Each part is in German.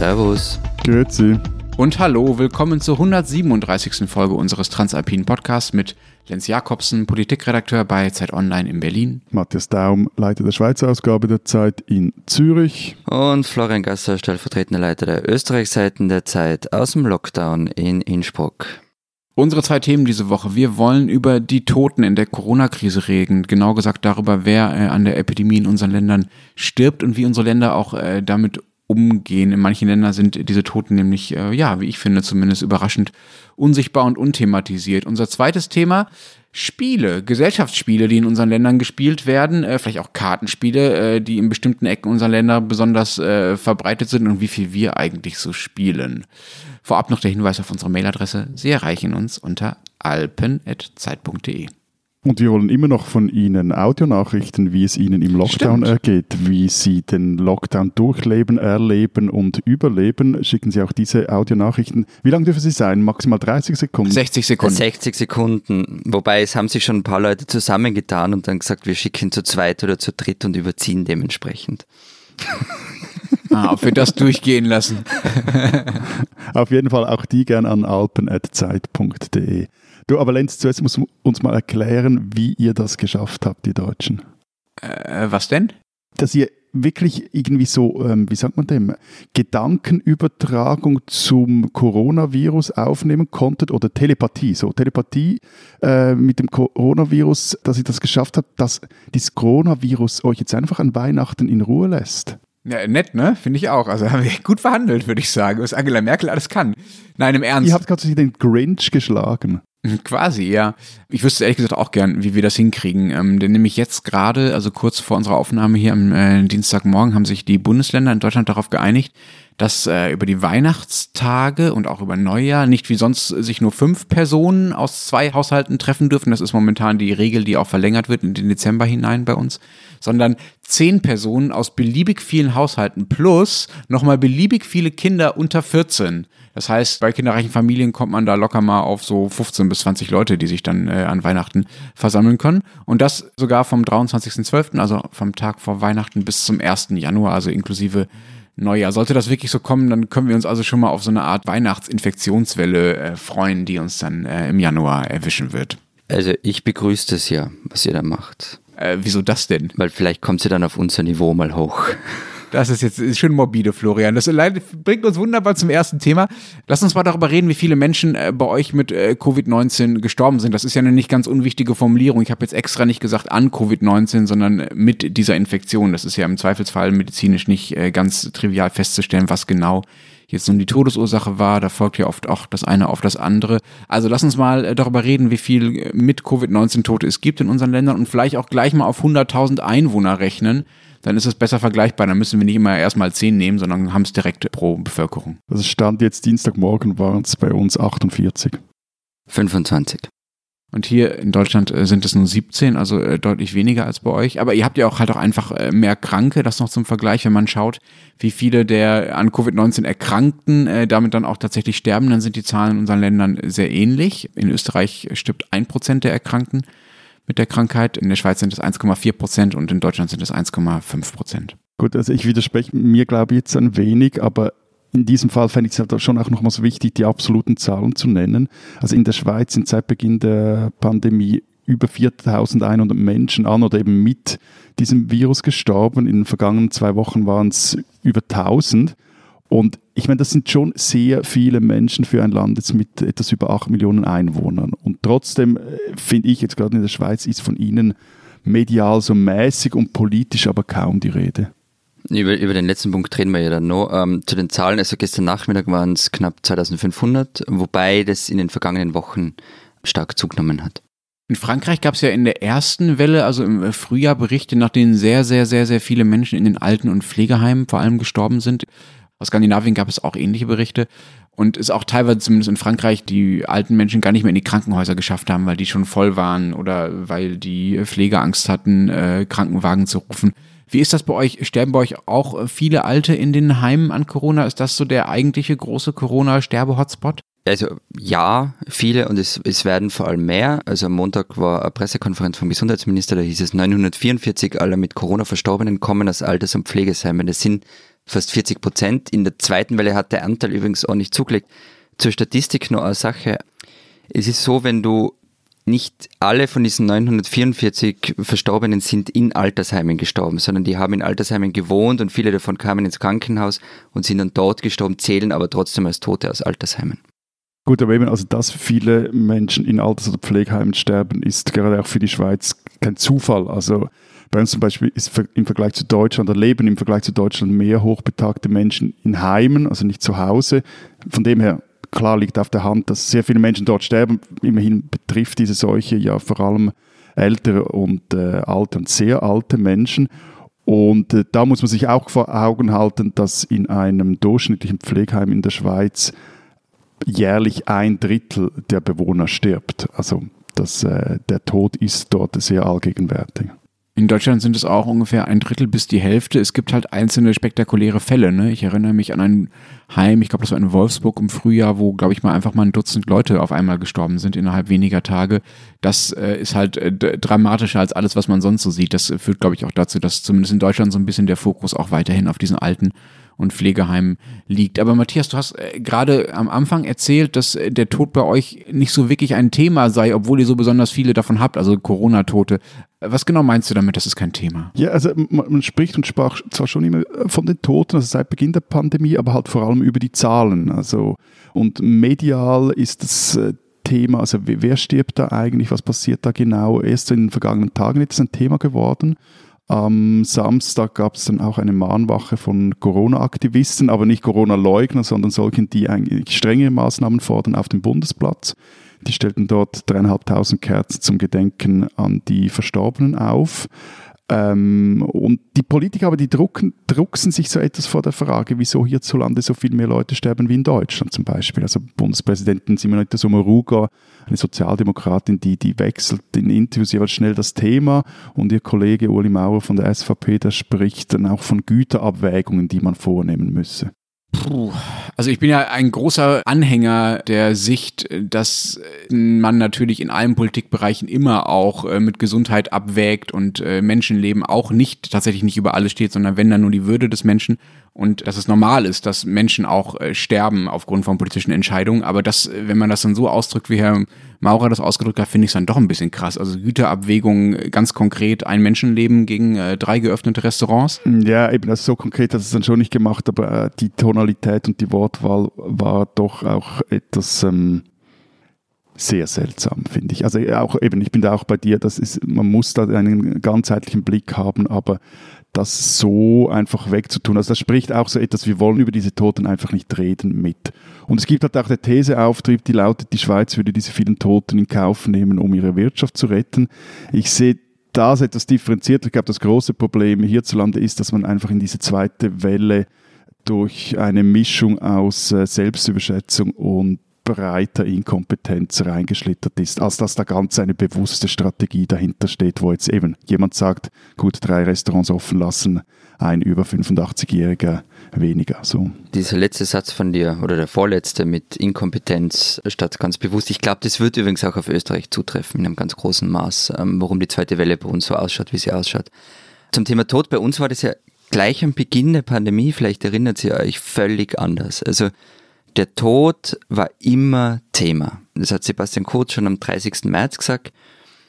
Servus. Grüezi. Und hallo, willkommen zur 137. Folge unseres Transalpinen Podcasts mit Lenz Jakobsen, Politikredakteur bei Zeit Online in Berlin. Matthias Daum, Leiter der Schweizer Ausgabe der Zeit in Zürich. Und Florian Gasser, stellvertretender Leiter der Österreichseiten der Zeit aus dem Lockdown in Innsbruck. Unsere zwei Themen diese Woche. Wir wollen über die Toten in der Corona-Krise reden. Genau gesagt darüber, wer äh, an der Epidemie in unseren Ländern stirbt und wie unsere Länder auch äh, damit umgehen. In manchen Ländern sind diese Toten nämlich, äh, ja, wie ich finde, zumindest überraschend unsichtbar und unthematisiert. Unser zweites Thema, Spiele, Gesellschaftsspiele, die in unseren Ländern gespielt werden, äh, vielleicht auch Kartenspiele, äh, die in bestimmten Ecken unserer Länder besonders äh, verbreitet sind und wie viel wir eigentlich so spielen. Vorab noch der Hinweis auf unsere Mailadresse. Sie erreichen uns unter alpen.zeit.de. Und wir wollen immer noch von Ihnen Audionachrichten, wie es Ihnen im Lockdown Stimmt. ergeht, wie Sie den Lockdown durchleben, erleben und überleben. Schicken Sie auch diese Audionachrichten. Wie lang dürfen sie sein? Maximal 30 Sekunden? 60 Sekunden. 60 Sekunden. Wobei es haben sich schon ein paar Leute zusammengetan und dann gesagt, wir schicken zu zweit oder zu dritt und überziehen dementsprechend. Ah, ob wir das durchgehen lassen. Auf jeden Fall auch die gern an alpen.zeit.de. Du, aber Lenz, zuerst musst du uns mal erklären, wie ihr das geschafft habt, die Deutschen. Äh, was denn? dass ihr wirklich irgendwie so, ähm, wie sagt man dem, Gedankenübertragung zum Coronavirus aufnehmen konntet oder Telepathie, so Telepathie äh, mit dem Coronavirus, dass ihr das geschafft habt, dass dieses Coronavirus euch jetzt einfach an Weihnachten in Ruhe lässt. Ja, nett, ne? Finde ich auch. Also haben wir gut verhandelt, würde ich sagen, was Angela Merkel alles kann. Nein, im Ernst. Ihr habt gerade den Grinch geschlagen. Quasi, ja. Ich wüsste ehrlich gesagt auch gern, wie wir das hinkriegen. Ähm, denn nämlich jetzt gerade, also kurz vor unserer Aufnahme hier am äh, Dienstagmorgen, haben sich die Bundesländer in Deutschland darauf geeinigt, dass äh, über die Weihnachtstage und auch über Neujahr nicht wie sonst sich nur fünf Personen aus zwei Haushalten treffen dürfen. Das ist momentan die Regel, die auch verlängert wird in den Dezember hinein bei uns, sondern zehn Personen aus beliebig vielen Haushalten plus nochmal beliebig viele Kinder unter 14. Das heißt, bei kinderreichen Familien kommt man da locker mal auf so 15 bis 20 Leute, die sich dann äh, an Weihnachten versammeln können. Und das sogar vom 23.12., also vom Tag vor Weihnachten bis zum 1. Januar, also inklusive Neujahr. Sollte das wirklich so kommen, dann können wir uns also schon mal auf so eine Art Weihnachtsinfektionswelle äh, freuen, die uns dann äh, im Januar erwischen wird. Also ich begrüße das ja, was ihr da macht. Äh, wieso das denn? Weil vielleicht kommt sie dann auf unser Niveau mal hoch. Das ist jetzt ist schön morbide, Florian. Das bringt uns wunderbar zum ersten Thema. Lass uns mal darüber reden, wie viele Menschen äh, bei euch mit äh, Covid-19 gestorben sind. Das ist ja eine nicht ganz unwichtige Formulierung. Ich habe jetzt extra nicht gesagt an Covid-19, sondern mit dieser Infektion. Das ist ja im Zweifelsfall medizinisch nicht äh, ganz trivial festzustellen, was genau jetzt nun die Todesursache war. Da folgt ja oft auch das eine auf das andere. Also lass uns mal darüber reden, wie viel mit Covid-19 Tote es gibt in unseren Ländern und vielleicht auch gleich mal auf 100.000 Einwohner rechnen dann ist es besser vergleichbar. Dann müssen wir nicht immer erstmal 10 nehmen, sondern haben es direkt pro Bevölkerung. Also Stand jetzt Dienstagmorgen waren es bei uns 48. 25. Und hier in Deutschland äh, sind es nur 17, also äh, deutlich weniger als bei euch. Aber ihr habt ja auch halt auch einfach äh, mehr Kranke, das noch zum Vergleich, wenn man schaut, wie viele der an Covid-19 Erkrankten damit dann auch tatsächlich sterben, dann sind die Zahlen in unseren Ländern sehr ähnlich. In Österreich stirbt ein Prozent der Erkrankten mit der Krankheit. In der Schweiz sind es 1,4 Prozent und in Deutschland sind es 1,5 Prozent. Gut, also ich widerspreche mir, glaube ich, jetzt ein wenig, aber in diesem Fall fände ich es halt schon auch nochmals wichtig, die absoluten Zahlen zu nennen. Also in der Schweiz sind seit Beginn der Pandemie über 4100 Menschen an oder eben mit diesem Virus gestorben. In den vergangenen zwei Wochen waren es über 1000. Und ich meine, das sind schon sehr viele Menschen für ein Land jetzt mit etwas über 8 Millionen Einwohnern. Und trotzdem äh, finde ich jetzt gerade in der Schweiz ist von ihnen medial so mäßig und politisch aber kaum die Rede. Über, über den letzten Punkt reden wir ja dann noch. Ähm, zu den Zahlen, also gestern Nachmittag waren es knapp 2500, wobei das in den vergangenen Wochen stark zugenommen hat. In Frankreich gab es ja in der ersten Welle, also im Frühjahr, Berichte, nach denen sehr, sehr, sehr, sehr viele Menschen in den Alten- und Pflegeheimen vor allem gestorben sind. Aus Skandinavien gab es auch ähnliche Berichte und es auch teilweise zumindest in Frankreich die alten Menschen gar nicht mehr in die Krankenhäuser geschafft haben, weil die schon voll waren oder weil die Pfleger Angst hatten, äh, Krankenwagen zu rufen. Wie ist das bei euch? Sterben bei euch auch viele Alte in den Heimen an Corona? Ist das so der eigentliche große Corona-Sterbe-Hotspot? Also ja, viele und es, es werden vor allem mehr. Also am Montag war eine Pressekonferenz vom Gesundheitsminister, da hieß es 944 aller mit Corona Verstorbenen kommen aus Alters- und Pflegesheimen. Das sind fast 40 Prozent. In der zweiten Welle hat der Anteil übrigens auch nicht zugelegt. Zur Statistik nur eine Sache. Es ist so, wenn du nicht alle von diesen 944 Verstorbenen sind in Altersheimen gestorben, sondern die haben in Altersheimen gewohnt und viele davon kamen ins Krankenhaus und sind dann dort gestorben, zählen aber trotzdem als Tote aus Altersheimen. Gut, aber eben, also dass viele Menschen in Alters- oder Pflegeheimen sterben, ist gerade auch für die Schweiz kein Zufall. Also bei uns zum Beispiel ist im Vergleich zu Deutschland, oder leben im Vergleich zu Deutschland mehr hochbetagte Menschen in Heimen, also nicht zu Hause. Von dem her klar liegt auf der Hand, dass sehr viele Menschen dort sterben. Immerhin betrifft diese Seuche ja vor allem ältere und äh, alte und sehr alte Menschen. Und äh, da muss man sich auch vor Augen halten, dass in einem durchschnittlichen Pflegeheim in der Schweiz jährlich ein Drittel der Bewohner stirbt. Also das, äh, der Tod ist dort sehr allgegenwärtig. In Deutschland sind es auch ungefähr ein Drittel bis die Hälfte. Es gibt halt einzelne spektakuläre Fälle. Ne? Ich erinnere mich an ein Heim, ich glaube, das war in Wolfsburg im Frühjahr, wo, glaube ich mal, einfach mal ein Dutzend Leute auf einmal gestorben sind innerhalb weniger Tage. Das äh, ist halt äh, dramatischer als alles, was man sonst so sieht. Das führt, glaube ich, auch dazu, dass zumindest in Deutschland so ein bisschen der Fokus auch weiterhin auf diesen alten und Pflegeheimen liegt. Aber Matthias, du hast äh, gerade am Anfang erzählt, dass äh, der Tod bei euch nicht so wirklich ein Thema sei, obwohl ihr so besonders viele davon habt, also Corona-Tote. Was genau meinst du damit, das ist kein Thema? Ja, also man, spricht und sprach zwar schon immer von den Toten, also seit Beginn der Pandemie, aber halt vor allem über die Zahlen. Also und medial ist das äh, Thema, also wer stirbt da eigentlich, was passiert da genau? Erst in den vergangenen Tagen ist es ein Thema geworden. Am Samstag gab es dann auch eine Mahnwache von Corona-Aktivisten, aber nicht Corona-Leugner, sondern solchen, die eigentlich strengere Maßnahmen fordern auf dem Bundesplatz. Die stellten dort dreieinhalbtausend Kerzen zum Gedenken an die Verstorbenen auf. Ähm, und die Politiker aber, die drucken, drucksen sich so etwas vor der Frage, wieso hierzulande so viel mehr Leute sterben wie in Deutschland zum Beispiel. Also Bundespräsidentin Simonetta Sommaruga, eine Sozialdemokratin, die, die wechselt in Interviews jeweils schnell das Thema und ihr Kollege Uli Maurer von der SVP, der spricht dann auch von Güterabwägungen, die man vornehmen müsse. Puh. Also ich bin ja ein großer Anhänger der Sicht, dass man natürlich in allen Politikbereichen immer auch äh, mit Gesundheit abwägt und äh, Menschenleben auch nicht tatsächlich nicht über alles steht, sondern wenn dann nur die Würde des Menschen und dass es normal ist, dass Menschen auch äh, sterben aufgrund von politischen Entscheidungen. Aber das, wenn man das dann so ausdrückt, wie Herr Maurer das ausgedrückt hat, finde ich es dann doch ein bisschen krass. Also Güterabwägung ganz konkret, ein Menschenleben gegen äh, drei geöffnete Restaurants. Ja, eben, also so konkret hat es dann schon nicht gemacht, aber äh, die Tonalität und die Wortwahl war doch auch etwas ähm, sehr seltsam, finde ich. Also auch eben, ich bin da auch bei dir, das ist, man muss da einen ganzheitlichen Blick haben, aber das so einfach wegzutun. Also das spricht auch so etwas, wir wollen über diese Toten einfach nicht reden mit. Und es gibt halt auch der Theseauftrieb, die lautet, die Schweiz würde diese vielen Toten in Kauf nehmen, um ihre Wirtschaft zu retten. Ich sehe das etwas differenziert. Ich glaube, das große Problem hierzulande ist, dass man einfach in diese zweite Welle durch eine Mischung aus äh, Selbstüberschätzung und breiter Inkompetenz reingeschlittert ist, als dass da ganz eine bewusste Strategie dahinter steht, wo jetzt eben jemand sagt, gut, drei Restaurants offen lassen, ein über 85-Jähriger weniger. So. Dieser letzte Satz von dir oder der vorletzte mit Inkompetenz statt ganz bewusst, ich glaube, das wird übrigens auch auf Österreich zutreffen in einem ganz großen Maß, ähm, warum die zweite Welle bei uns so ausschaut, wie sie ausschaut. Zum Thema Tod, bei uns war das ja gleich am Beginn der Pandemie, vielleicht erinnert ihr euch, völlig anders. Also der Tod war immer Thema. Das hat Sebastian Kurz schon am 30. März gesagt,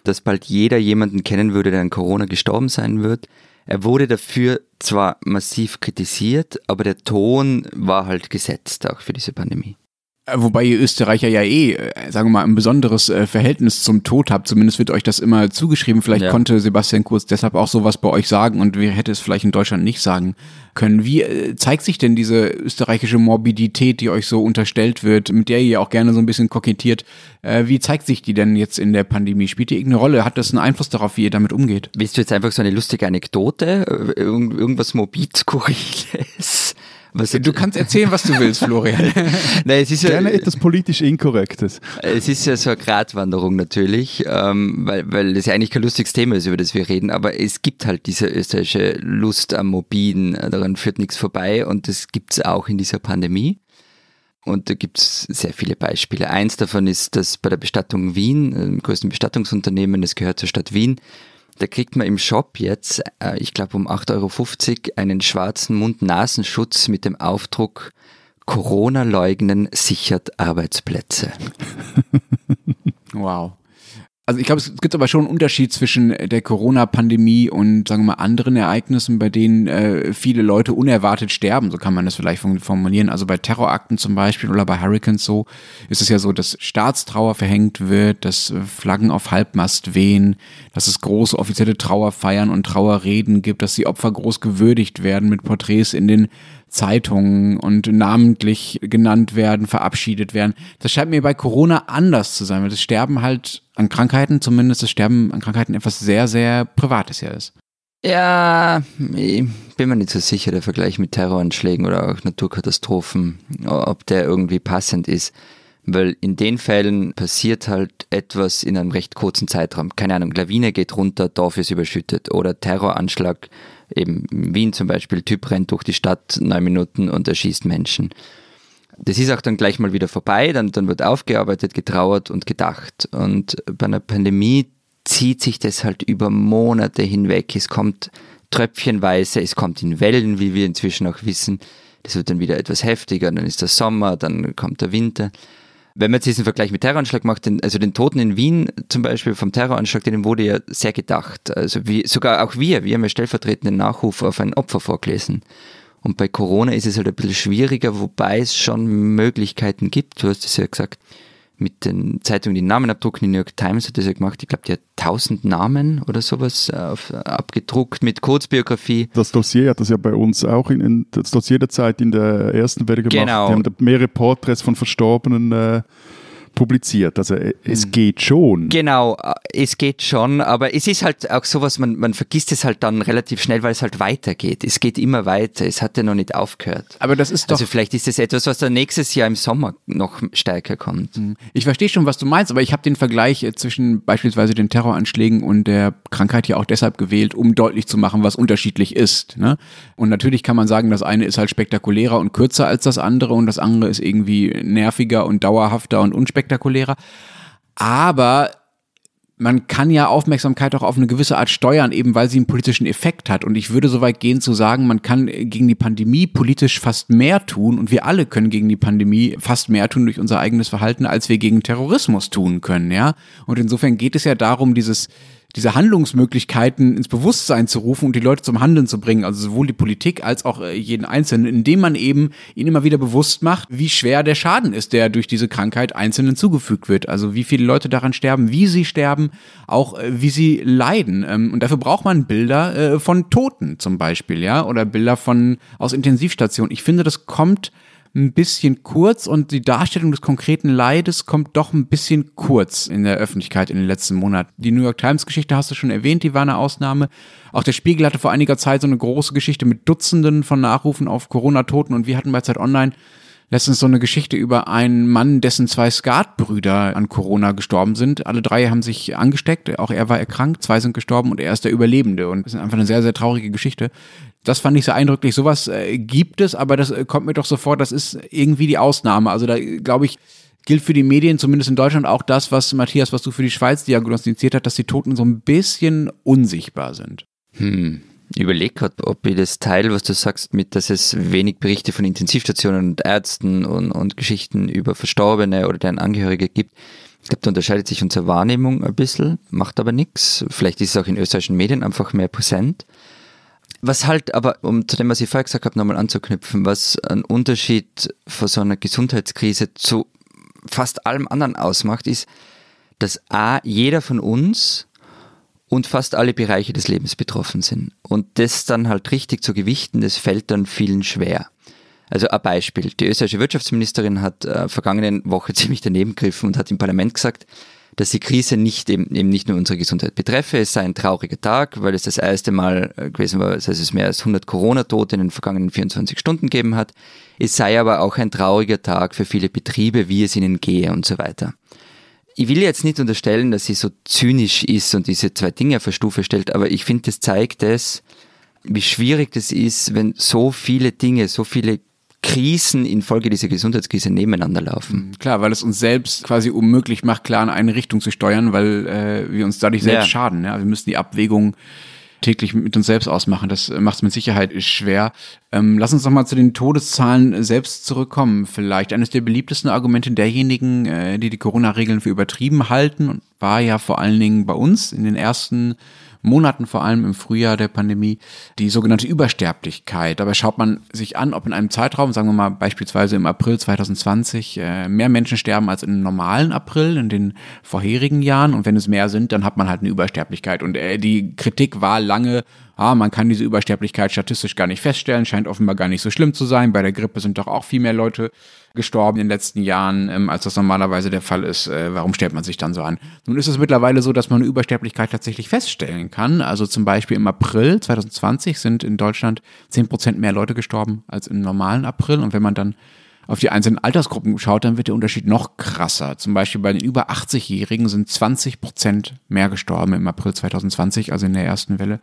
dass bald jeder jemanden kennen würde, der an Corona gestorben sein wird. Er wurde dafür zwar massiv kritisiert, aber der Ton war halt gesetzt auch für diese Pandemie. Äh, wobei ihr Österreicher ja eh, äh, sagen wir mal, ein besonderes äh, Verhältnis zum Tod habt. Zumindest wird euch das immer zugeschrieben. Vielleicht ja. konnte Sebastian Kurz deshalb auch sowas bei euch sagen und wer hätte es vielleicht in Deutschland nicht sagen können. Wie zeigt sich denn diese österreichische Morbidität, die euch so unterstellt wird, mit der ihr auch gerne so ein bisschen kokettiert? Wie zeigt sich die denn jetzt in der Pandemie? Spielt die irgendeine Rolle? Hat das einen Einfluss darauf, wie ihr damit umgeht? Willst du jetzt einfach so eine lustige Anekdote? Irgendwas morbid-skurriles? Was du kannst erzählen, was du willst, Florian. Nein, es ist Gerne ja, etwas politisch Inkorrektes. Es ist ja so eine Gratwanderung natürlich, ähm, weil, weil das ja eigentlich kein lustiges Thema ist, über das wir reden, aber es gibt halt diese österreichische Lust am Mobilen, daran führt nichts vorbei und das gibt es auch in dieser Pandemie. Und da gibt es sehr viele Beispiele. Eins davon ist, dass bei der Bestattung Wien, dem größten Bestattungsunternehmen, das gehört zur Stadt Wien, Da kriegt man im Shop jetzt, äh, ich glaube um 8,50 Euro, einen schwarzen Mund-Nasenschutz mit dem Aufdruck Corona leugnen sichert Arbeitsplätze. wow. Also ich glaube, es gibt aber schon einen Unterschied zwischen der Corona-Pandemie und, sagen wir mal, anderen Ereignissen, bei denen äh, viele Leute unerwartet sterben, so kann man das vielleicht formulieren. Also bei Terrorakten zum Beispiel oder bei Hurricanes so ist es ja so, dass Staatstrauer verhängt wird, dass Flaggen auf Halbmast wehen, dass es große offizielle Trauerfeiern und Trauerreden gibt, dass die Opfer groß gewürdigt werden mit Porträts in den Zeitungen und namentlich genannt werden, verabschiedet werden. Das scheint mir bei Corona anders zu sein, weil das Sterben halt an Krankheiten, zumindest das Sterben an Krankheiten etwas sehr, sehr Privates ja ist. Ja, ich bin mir nicht so sicher, der Vergleich mit Terroranschlägen oder auch Naturkatastrophen, ob der irgendwie passend ist. Weil in den Fällen passiert halt etwas in einem recht kurzen Zeitraum. Keine Ahnung, Lawine geht runter, Dorf ist überschüttet oder Terroranschlag eben Wien zum Beispiel, Typ rennt durch die Stadt neun Minuten und erschießt Menschen. Das ist auch dann gleich mal wieder vorbei, dann, dann wird aufgearbeitet, getrauert und gedacht. Und bei einer Pandemie zieht sich das halt über Monate hinweg. Es kommt tröpfchenweise, es kommt in Wellen, wie wir inzwischen auch wissen. Das wird dann wieder etwas heftiger, dann ist der Sommer, dann kommt der Winter. Wenn man jetzt diesen Vergleich mit Terroranschlag macht, den, also den Toten in Wien zum Beispiel vom Terroranschlag, denen wurde ja sehr gedacht. Also wie, sogar auch wir, wir haben ja stellvertretenden Nachruf auf ein Opfer vorgelesen. Und bei Corona ist es halt ein bisschen schwieriger, wobei es schon Möglichkeiten gibt. Du hast es ja gesagt, mit den Zeitungen, die Namen abdrucken. Die New York Times hat das ja gemacht. Ich glaube, die hat tausend Namen oder sowas äh, auf, abgedruckt mit Kurzbiografie. Das Dossier hat das ja bei uns auch in, in das Dossier der Zeit in der ersten Welle gemacht. Genau. Die haben mehrere Porträts von Verstorbenen äh, publiziert. Also äh, es hm. geht schon. Genau, äh, es geht schon, aber es ist halt auch sowas, man, man vergisst es halt dann relativ schnell, weil es halt weitergeht. Es geht immer weiter, es hat ja noch nicht aufgehört. Aber das ist doch... Also vielleicht ist es etwas, was dann nächstes Jahr im Sommer noch stärker kommt. Hm. Ich verstehe schon, was du meinst, aber ich habe den Vergleich äh, zwischen beispielsweise den Terroranschlägen und der Krankheit ja auch deshalb gewählt, um deutlich zu machen, was unterschiedlich ist. Ne? Und natürlich kann man sagen, das eine ist halt spektakulärer und kürzer als das andere und das andere ist irgendwie nerviger und dauerhafter und unspektakulärer spektakulärer. Aber man kann ja Aufmerksamkeit auch auf eine gewisse Art steuern, eben weil sie einen politischen Effekt hat. Und ich würde so weit gehen zu sagen, man kann gegen die Pandemie politisch fast mehr tun und wir alle können gegen die Pandemie fast mehr tun durch unser eigenes Verhalten, als wir gegen Terrorismus tun können, ja. Und insofern geht es ja darum, dieses diese Handlungsmöglichkeiten ins Bewusstsein zu rufen und die Leute zum Handeln zu bringen, also sowohl die Politik als auch äh, jeden Einzelnen, indem man eben ihnen immer wieder bewusst macht, wie schwer der Schaden ist, der durch diese Krankheit Einzelnen zugefügt wird. Also wie viele Leute daran sterben, wie sie sterben, auch äh, wie sie leiden. Ähm, und dafür braucht man Bilder äh, von Toten zum Beispiel, ja, oder Bilder von aus Intensivstationen. Ich finde, das kommt ein bisschen kurz und die Darstellung des konkreten Leides kommt doch ein bisschen kurz in der Öffentlichkeit in den letzten Monaten. Die New York Times Geschichte hast du schon erwähnt, die war eine Ausnahme. Auch der Spiegel hatte vor einiger Zeit so eine große Geschichte mit Dutzenden von Nachrufen auf Corona-Toten und wir hatten bei Zeit Online letztens so eine Geschichte über einen Mann, dessen zwei Skatbrüder an Corona gestorben sind. Alle drei haben sich angesteckt, auch er war erkrankt, zwei sind gestorben und er ist der Überlebende. Und das ist einfach eine sehr, sehr traurige Geschichte. Das fand ich sehr eindrücklich. Sowas äh, gibt es, aber das äh, kommt mir doch so vor, das ist irgendwie die Ausnahme. Also da glaube ich, gilt für die Medien, zumindest in Deutschland, auch das, was Matthias, was du für die Schweiz diagnostiziert hast, dass die Toten so ein bisschen unsichtbar sind. Hm überlege gerade, ob ich das Teil, was du sagst, mit, dass es wenig Berichte von Intensivstationen und Ärzten und, und Geschichten über Verstorbene oder deren Angehörige gibt. Ich glaube, da unterscheidet sich unsere Wahrnehmung ein bisschen, macht aber nichts. Vielleicht ist es auch in österreichischen Medien einfach mehr präsent. Was halt aber, um zu dem, was ich vorher gesagt habe, nochmal anzuknüpfen, was ein Unterschied von so einer Gesundheitskrise zu fast allem anderen ausmacht, ist, dass A, jeder von uns und fast alle Bereiche des Lebens betroffen sind. Und das dann halt richtig zu gewichten, das fällt dann vielen schwer. Also ein Beispiel. Die österreichische Wirtschaftsministerin hat äh, vergangenen Woche ziemlich daneben gegriffen und hat im Parlament gesagt, dass die Krise nicht eben, eben nicht nur unsere Gesundheit betreffe. Es sei ein trauriger Tag, weil es das erste Mal äh, gewesen war, dass es mehr als 100 Corona-Tote in den vergangenen 24 Stunden gegeben hat. Es sei aber auch ein trauriger Tag für viele Betriebe, wie es ihnen gehe und so weiter ich will jetzt nicht unterstellen, dass sie so zynisch ist und diese zwei Dinge auf eine Stufe stellt, aber ich finde, das zeigt es, wie schwierig das ist, wenn so viele Dinge, so viele Krisen infolge dieser Gesundheitskrise nebeneinander laufen. Mhm, klar, weil es uns selbst quasi unmöglich macht, klar in eine Richtung zu steuern, weil äh, wir uns dadurch selbst ja. schaden. Ja? Wir müssen die Abwägung täglich mit uns selbst ausmachen. Das macht es mit Sicherheit schwer. Ähm, lass uns noch mal zu den Todeszahlen selbst zurückkommen. Vielleicht eines der beliebtesten Argumente derjenigen, äh, die die Corona-Regeln für übertrieben halten, war ja vor allen Dingen bei uns in den ersten Monaten, vor allem im Frühjahr der Pandemie, die sogenannte Übersterblichkeit. Dabei schaut man sich an, ob in einem Zeitraum, sagen wir mal beispielsweise im April 2020, äh, mehr Menschen sterben als im normalen April in den vorherigen Jahren. Und wenn es mehr sind, dann hat man halt eine Übersterblichkeit. Und äh, die Kritik war lange, ah, man kann diese Übersterblichkeit statistisch gar nicht feststellen, scheint offenbar gar nicht so schlimm zu sein. Bei der Grippe sind doch auch viel mehr Leute gestorben in den letzten Jahren, ähm, als das normalerweise der Fall ist. Äh, warum stellt man sich dann so an? Nun ist es mittlerweile so, dass man eine Übersterblichkeit tatsächlich feststellen kann. Also zum Beispiel im April 2020 sind in Deutschland 10 Prozent mehr Leute gestorben als im normalen April. Und wenn man dann auf die einzelnen Altersgruppen schaut, dann wird der Unterschied noch krasser. Zum Beispiel bei den über 80-Jährigen sind 20 Prozent mehr gestorben im April 2020, also in der ersten Welle,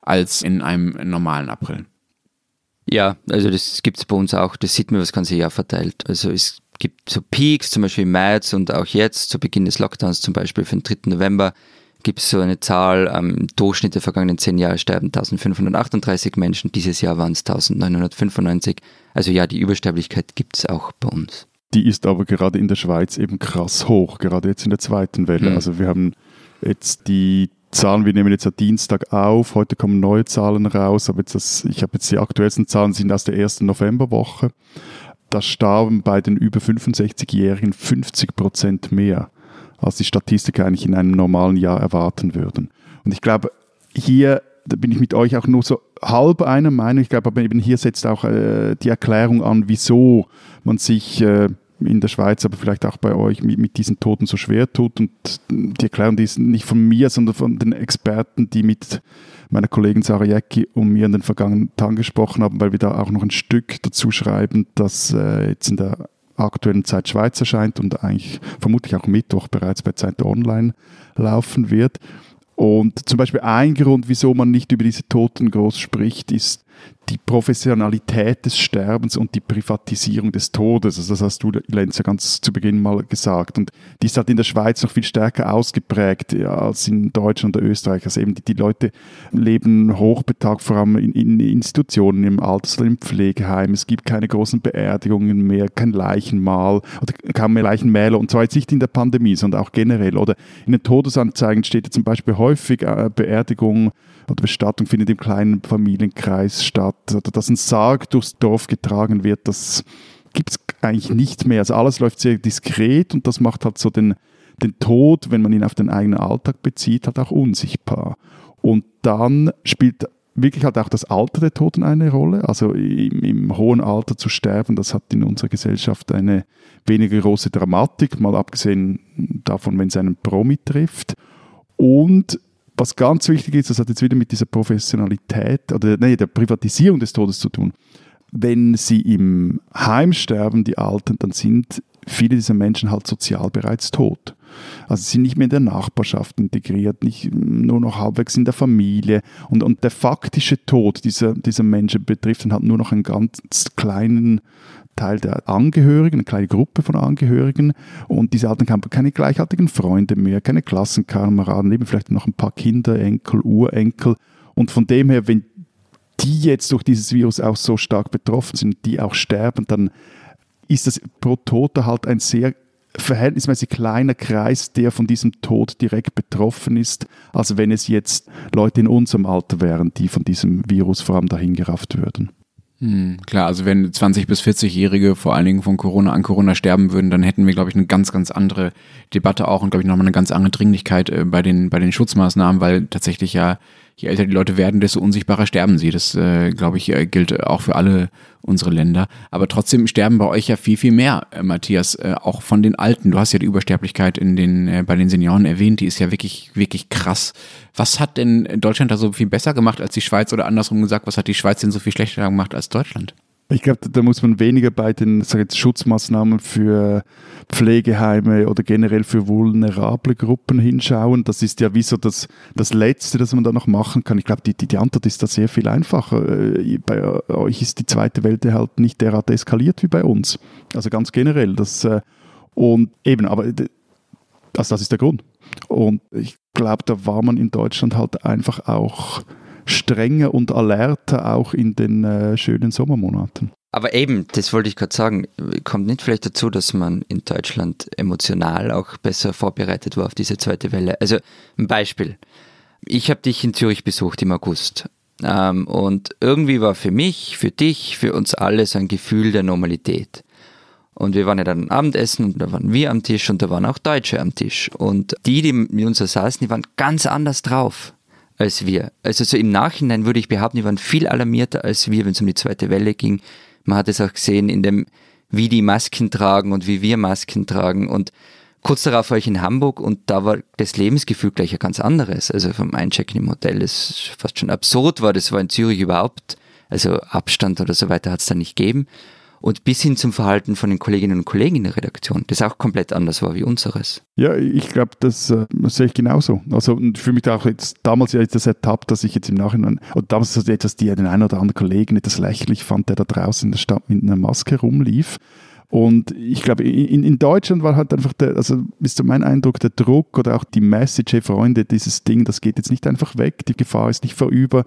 als in einem normalen April. Ja, also das gibt es bei uns auch, das sieht man das ganze Jahr verteilt. Also es gibt so Peaks, zum Beispiel im März und auch jetzt, zu Beginn des Lockdowns zum Beispiel für den 3. November, gibt es so eine Zahl, ähm, im Durchschnitt der vergangenen zehn Jahre sterben 1538 Menschen, dieses Jahr waren es 1995. Also ja, die Übersterblichkeit gibt es auch bei uns. Die ist aber gerade in der Schweiz eben krass hoch, gerade jetzt in der zweiten Welle. Mhm. Also wir haben jetzt die Zahlen, wir nehmen jetzt am Dienstag auf, heute kommen neue Zahlen raus, aber jetzt das, ich habe jetzt die aktuellsten Zahlen sind aus der ersten Novemberwoche. Da starben bei den über 65-Jährigen 50 Prozent mehr, als die Statistiker eigentlich in einem normalen Jahr erwarten würden. Und ich glaube, hier bin ich mit euch auch nur so halb einer Meinung. Ich glaube, aber eben hier setzt auch äh, die Erklärung an, wieso man sich äh, in der Schweiz, aber vielleicht auch bei euch mit, mit diesen Toten so schwer tut. Und die Erklärung die ist nicht von mir, sondern von den Experten, die mit meiner Kollegin Sarah Jäcki und mir in den vergangenen Tagen gesprochen haben, weil wir da auch noch ein Stück dazu schreiben, das äh, jetzt in der aktuellen Zeit Schweiz erscheint und eigentlich vermutlich auch Mittwoch bereits bei Zeit Online laufen wird. Und zum Beispiel ein Grund, wieso man nicht über diese Toten groß spricht, ist die Professionalität des Sterbens und die Privatisierung des Todes. Also das hast du, Lenz, ja ganz zu Beginn mal gesagt. Und die ist halt in der Schweiz noch viel stärker ausgeprägt ja, als in Deutschland oder Österreich. Also eben die, die Leute leben hochbetagt, vor allem in, in Institutionen, im Alters- oder im Pflegeheim. Es gibt keine großen Beerdigungen mehr, kein Leichenmahl oder kaum mehr Leichenmäler. Und zwar jetzt nicht in der Pandemie, sondern auch generell. Oder in den Todesanzeigen steht ja zum Beispiel häufig äh, Beerdigung oder Bestattung findet im kleinen Familienkreis statt. Oder dass ein Sarg durchs Dorf getragen wird, das gibt es eigentlich nicht mehr. Also alles läuft sehr diskret und das macht halt so den, den Tod, wenn man ihn auf den eigenen Alltag bezieht, halt auch unsichtbar. Und dann spielt wirklich halt auch das Alter der Toten eine Rolle. Also im, im, hohen Alter zu sterben, das hat in unserer Gesellschaft eine weniger große Dramatik, mal abgesehen davon, wenn es einen Promi trifft. Und was ganz wichtig ist, das hat jetzt wieder mit dieser Professionalität oder nee, der Privatisierung des Todes zu tun. Wenn sie im Heim sterben, die Alten, dann sind viele dieser Menschen halt sozial bereits tot. Also sie sind nicht mehr in der Nachbarschaft integriert, nicht nur noch halbwegs in der Familie. Und, und der faktische Tod dieser, dieser Menschen betrifft dann halt nur noch einen ganz kleinen Teil der Angehörigen, eine kleine Gruppe von Angehörigen und diese Alten haben keine gleichartigen Freunde mehr, keine Klassenkameraden, leben vielleicht noch ein paar Kinder, Enkel, Urenkel und von dem her, wenn die jetzt durch dieses Virus auch so stark betroffen sind, die auch sterben, dann ist das pro Toter halt ein sehr verhältnismäßig kleiner Kreis, der von diesem Tod direkt betroffen ist, als wenn es jetzt Leute in unserem Alter wären, die von diesem Virus vor allem dahingerafft würden. Hm, klar, also wenn 20 bis 40-Jährige vor allen Dingen von Corona an Corona sterben würden, dann hätten wir, glaube ich, eine ganz, ganz andere Debatte auch und, glaube ich, nochmal eine ganz andere Dringlichkeit äh, bei, den, bei den Schutzmaßnahmen, weil tatsächlich ja je älter die Leute werden, desto unsichtbarer sterben sie. Das, äh, glaube ich, äh, gilt auch für alle unsere Länder. Aber trotzdem sterben bei euch ja viel, viel mehr, äh, Matthias, äh, auch von den Alten. Du hast ja die Übersterblichkeit in den, äh, bei den Senioren erwähnt, die ist ja wirklich, wirklich krass. Was hat denn Deutschland da so viel besser gemacht als die Schweiz oder andersrum gesagt, was hat die Schweiz denn so viel schlechter gemacht als Deutschland? Ich glaube, da muss man weniger bei den jetzt, Schutzmaßnahmen für Pflegeheime oder generell für vulnerable Gruppen hinschauen. Das ist ja wie so das, das Letzte, das man da noch machen kann. Ich glaube, die, die, die Antwort ist da sehr viel einfacher. Äh, bei euch ist die zweite Welt halt nicht derart eskaliert wie bei uns. Also ganz generell. Das, äh, und eben, aber also das ist der Grund. Und ich glaube, da war man in Deutschland halt einfach auch strenger und alerter auch in den äh, schönen Sommermonaten. Aber eben, das wollte ich gerade sagen, kommt nicht vielleicht dazu, dass man in Deutschland emotional auch besser vorbereitet war auf diese zweite Welle. Also ein Beispiel. Ich habe dich in Zürich besucht im August. Ähm, und irgendwie war für mich, für dich, für uns alle so ein Gefühl der Normalität. Und wir waren ja dann Abendessen und da waren wir am Tisch und da waren auch Deutsche am Tisch. Und die, die mit uns da saßen, die waren ganz anders drauf als wir. Also so im Nachhinein würde ich behaupten, die waren viel alarmierter als wir, wenn es um die zweite Welle ging. Man hat es auch gesehen in dem, wie die Masken tragen und wie wir Masken tragen. Und kurz darauf war ich in Hamburg und da war das Lebensgefühl gleich ein ganz anderes. Also vom Einchecken im Hotel, das fast schon absurd war. Das war in Zürich überhaupt. Also Abstand oder so weiter hat es da nicht gegeben und bis hin zum Verhalten von den Kolleginnen und Kollegen in der Redaktion, das auch komplett anders war wie unseres. Ja, ich glaube, das, äh, sehe ich genauso. Also für mich auch jetzt damals ja das ertappt, dass ich jetzt im Nachhinein, und damals so etwas, die den einen oder anderen Kollegen etwas lächerlich fand, der da draußen in der Stadt mit einer Maske rumlief. Und ich glaube, in, in Deutschland war halt einfach der, also ist so mein Eindruck, der Druck oder auch die Message, hey Freunde, dieses Ding, das geht jetzt nicht einfach weg, die Gefahr ist nicht vorüber.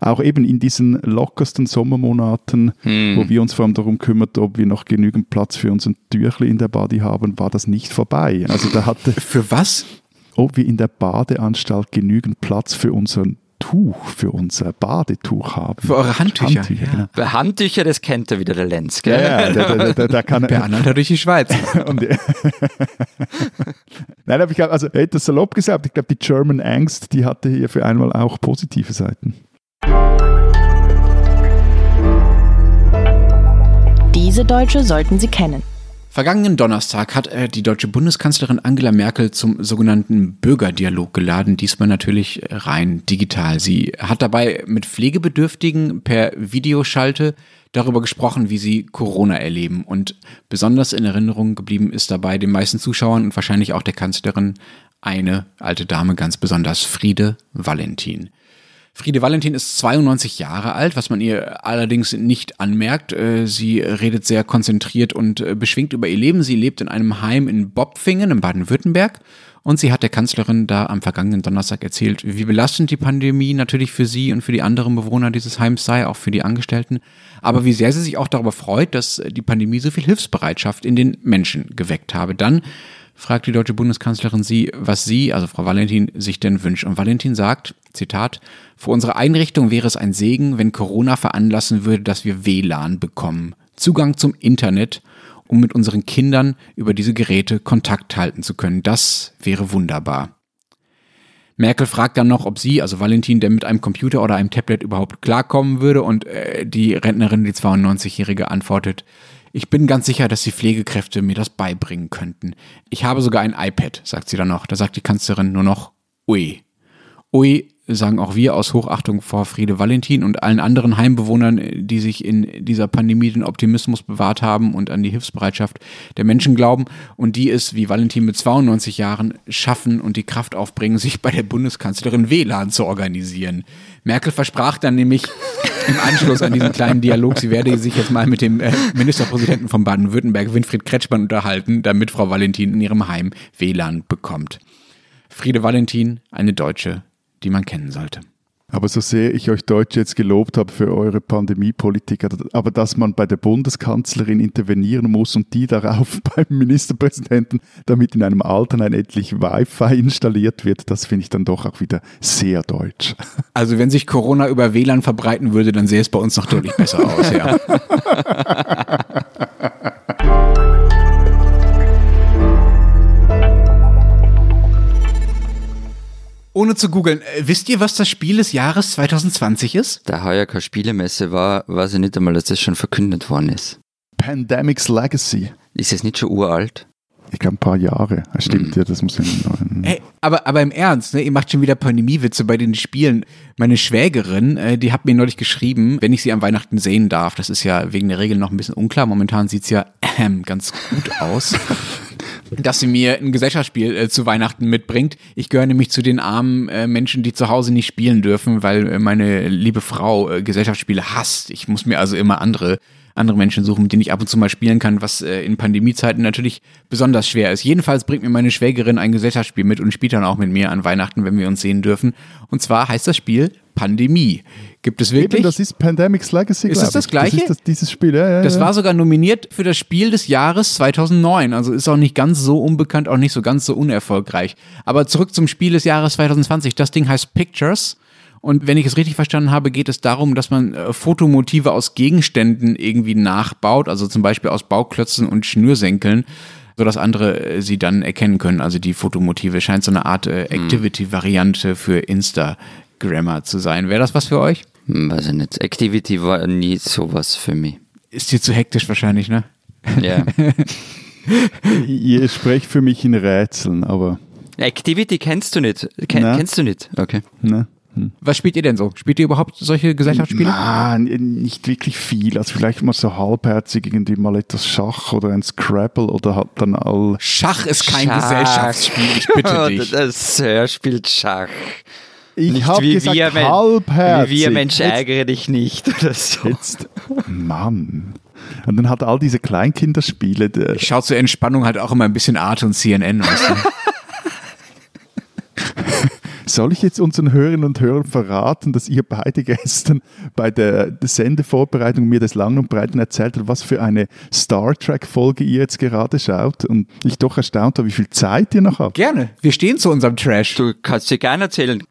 Auch eben in diesen lockersten Sommermonaten, hm. wo wir uns vor allem darum kümmern, ob wir noch genügend Platz für unseren Türchen in der Body haben, war das nicht vorbei. Also da hatte. Für was? Ob wir in der Badeanstalt genügend Platz für unseren Tuch, für unser Badetuch haben. Für eure Handtücher. Handtücher, ja. genau. Bei Handtücher, das kennt er wieder, der Lenz. Gell? Ja, ja, da, da, da, da kann Per Anhalter durch die Schweiz. Nein, aber ich glaube, also etwas salopp gesagt, ich glaube, die German Angst, die hatte hier für einmal auch positive Seiten. Diese Deutsche sollten Sie kennen. Vergangenen Donnerstag hat äh, die deutsche Bundeskanzlerin Angela Merkel zum sogenannten Bürgerdialog geladen, diesmal natürlich rein digital. Sie hat dabei mit Pflegebedürftigen per Videoschalte darüber gesprochen, wie sie Corona erleben. Und besonders in Erinnerung geblieben ist dabei den meisten Zuschauern und wahrscheinlich auch der Kanzlerin eine alte Dame ganz besonders, Friede Valentin. Friede Valentin ist 92 Jahre alt, was man ihr allerdings nicht anmerkt. Äh, sie redet sehr konzentriert und äh, beschwingt über ihr Leben. Sie lebt in einem Heim in Bobfingen in Baden-Württemberg. Und sie hat der Kanzlerin da am vergangenen Donnerstag erzählt, wie belastend die Pandemie natürlich für sie und für die anderen Bewohner dieses Heims sei, auch für die Angestellten. Aber wie sehr sie sich auch darüber freut, dass die Pandemie so viel Hilfsbereitschaft in den Menschen geweckt habe. Dann fragt die deutsche Bundeskanzlerin sie, was sie, also Frau Valentin, sich denn wünscht. Und Valentin sagt, Zitat, für unsere Einrichtung wäre es ein Segen, wenn Corona veranlassen würde, dass wir WLAN bekommen. Zugang zum Internet, um mit unseren Kindern über diese Geräte Kontakt halten zu können. Das wäre wunderbar. Merkel fragt dann noch, ob sie, also Valentin, der mit einem Computer oder einem Tablet überhaupt klarkommen würde und äh, die Rentnerin, die 92-Jährige, antwortet, ich bin ganz sicher, dass die Pflegekräfte mir das beibringen könnten. Ich habe sogar ein iPad, sagt sie dann noch. Da sagt die Kanzlerin nur noch, ui. Ui, sagen auch wir aus Hochachtung vor Friede Valentin und allen anderen Heimbewohnern, die sich in dieser Pandemie den Optimismus bewahrt haben und an die Hilfsbereitschaft der Menschen glauben und die es, wie Valentin mit 92 Jahren, schaffen und die Kraft aufbringen, sich bei der Bundeskanzlerin WLAN zu organisieren. Merkel versprach dann nämlich im Anschluss an diesen kleinen Dialog, sie werde sich jetzt mal mit dem äh, Ministerpräsidenten von Baden-Württemberg, Winfried Kretschmann, unterhalten, damit Frau Valentin in ihrem Heim WLAN bekommt. Friede Valentin, eine Deutsche, die man kennen sollte. Aber so sehr ich euch Deutsche jetzt gelobt habe für eure Pandemiepolitik, aber dass man bei der Bundeskanzlerin intervenieren muss und die darauf beim Ministerpräsidenten, damit in einem Altenheim endlich Wi-Fi installiert wird, das finde ich dann doch auch wieder sehr deutsch. Also wenn sich Corona über WLAN verbreiten würde, dann sähe es bei uns noch deutlich besser aus, ja. Ohne zu googeln, äh, wisst ihr, was das Spiel des Jahres 2020 ist? Da heuer keine Spielemesse war, weiß ich nicht einmal, dass das schon verkündet worden ist. Pandemic's Legacy. Ist es nicht schon uralt? Ich glaube, ein paar Jahre. Das stimmt, mhm. ja, das muss ich Hey, Aber, aber im Ernst, ne, ihr macht schon wieder Pandemiewitze bei den Spielen. Meine Schwägerin, äh, die hat mir neulich geschrieben, wenn ich sie am Weihnachten sehen darf, das ist ja wegen der Regel noch ein bisschen unklar, momentan sieht's ja äh, ganz gut aus. Dass sie mir ein Gesellschaftsspiel äh, zu Weihnachten mitbringt. Ich gehöre nämlich zu den armen äh, Menschen, die zu Hause nicht spielen dürfen, weil äh, meine liebe Frau äh, Gesellschaftsspiele hasst. Ich muss mir also immer andere andere Menschen suchen, mit denen ich ab und zu mal spielen kann, was äh, in Pandemiezeiten natürlich besonders schwer ist. Jedenfalls bringt mir meine Schwägerin ein Gesellschaftsspiel mit und spielt dann auch mit mir an Weihnachten, wenn wir uns sehen dürfen. Und zwar heißt das Spiel Pandemie. Gibt es wirklich? Eben, das ist Pandemic's Legacy. Ist das das gleiche? Das ist das, dieses Spiel, ja, ja, Das war sogar nominiert für das Spiel des Jahres 2009. Also ist auch nicht ganz so unbekannt, auch nicht so ganz so unerfolgreich. Aber zurück zum Spiel des Jahres 2020. Das Ding heißt Pictures. Und wenn ich es richtig verstanden habe, geht es darum, dass man äh, Fotomotive aus Gegenständen irgendwie nachbaut, also zum Beispiel aus Bauklötzen und Schnürsenkeln, sodass andere äh, sie dann erkennen können. Also die Fotomotive scheint so eine Art äh, hm. Activity-Variante für Instagrammer zu sein. Wäre das was für euch? Hm, weiß ich nicht. Activity war nie sowas für mich. Ist dir zu hektisch wahrscheinlich, ne? Ja. Ihr sprecht für mich in Rätseln, aber. Activity kennst du nicht. Ken, kennst du nicht? Okay. Ne? Hm. Was spielt ihr denn so? Spielt ihr überhaupt solche Gesellschaftsspiele? Nein, nicht wirklich viel. Also vielleicht mal so halbherzig irgendwie mal etwas Schach oder ein Scrabble oder halt dann all. Schach ist kein Schach. Gesellschaftsspiel, ich bitte dich. Das Sir spielt Schach. Ich habe gesagt wir, halbherzig. Wie wir Mensch ärgere dich nicht oder so. Jetzt, Mann. Und dann hat all diese Kleinkinderspiele. Ich schaue zur Entspannung halt auch immer ein bisschen Art und CNN. Weißt du? Soll ich jetzt unseren Hörerinnen und Hörern verraten, dass ihr beide gestern bei der Sendevorbereitung mir das Lang und Breiten erzählt habt, was für eine Star Trek-Folge ihr jetzt gerade schaut und ich doch erstaunt war, wie viel Zeit ihr noch habt? Gerne. Wir stehen zu unserem Trash. Du kannst dir gerne erzählen.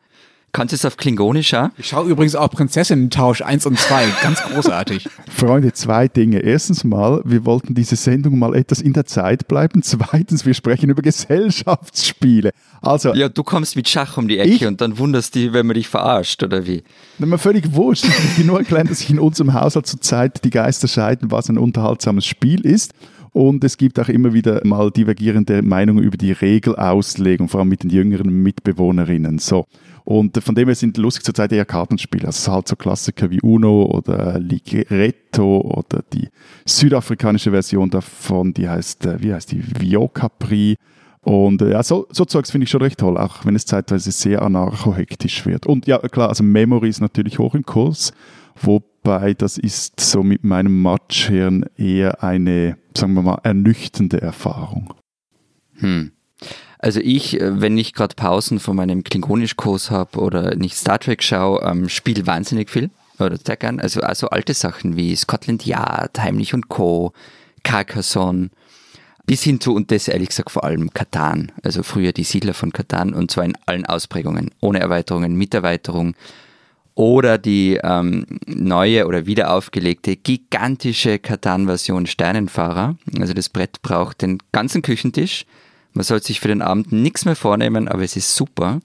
Kannst du es auf Klingonisch ja? Ich schaue übrigens auch Prinzessinnen-Tausch 1 und 2. Ganz großartig. Freunde, zwei Dinge. Erstens mal, wir wollten diese Sendung mal etwas in der Zeit bleiben. Zweitens, wir sprechen über Gesellschaftsspiele. Also, ja, du kommst mit Schach um die Ecke ich, und dann wunderst dich, wenn man dich verarscht, oder wie? Na, mir völlig wurscht. Ich will nur erklären, dass sich in unserem Haushalt zurzeit die Geister scheiden, was ein unterhaltsames Spiel ist. Und es gibt auch immer wieder mal divergierende Meinungen über die Regelauslegung, vor allem mit den jüngeren Mitbewohnerinnen. So. Und von dem her sind lustig zurzeit eher Kartenspiele. Also halt so Klassiker wie Uno oder Ligretto oder die südafrikanische Version davon, die heißt, äh, wie heißt die, Vio Capri. Und äh, ja, so, so Zeugs finde ich schon recht toll, auch wenn es zeitweise sehr anarcho-hektisch wird. Und ja, klar, also Memory ist natürlich hoch im Kurs, wobei das ist so mit meinem Matschhirn eher eine, sagen wir mal, ernüchternde Erfahrung. Hm. Also ich, äh, wenn ich gerade Pausen von meinem Klingonisch-Kurs habe oder nicht Star Trek schaue, ähm, spiele wahnsinnig viel oder sehr gern. Also, also alte Sachen wie Scotland Yard, Heimlich und Co., Carcassonne, bis hin zu, und das ehrlich gesagt vor allem Katan, also früher die Siedler von Katan und zwar in allen Ausprägungen, ohne Erweiterungen, mit Erweiterung. Oder die ähm, neue oder wieder aufgelegte gigantische Katan-Version Sternenfahrer. Also das Brett braucht den ganzen Küchentisch, man sollte sich für den Abend nichts mehr vornehmen, aber es ist super.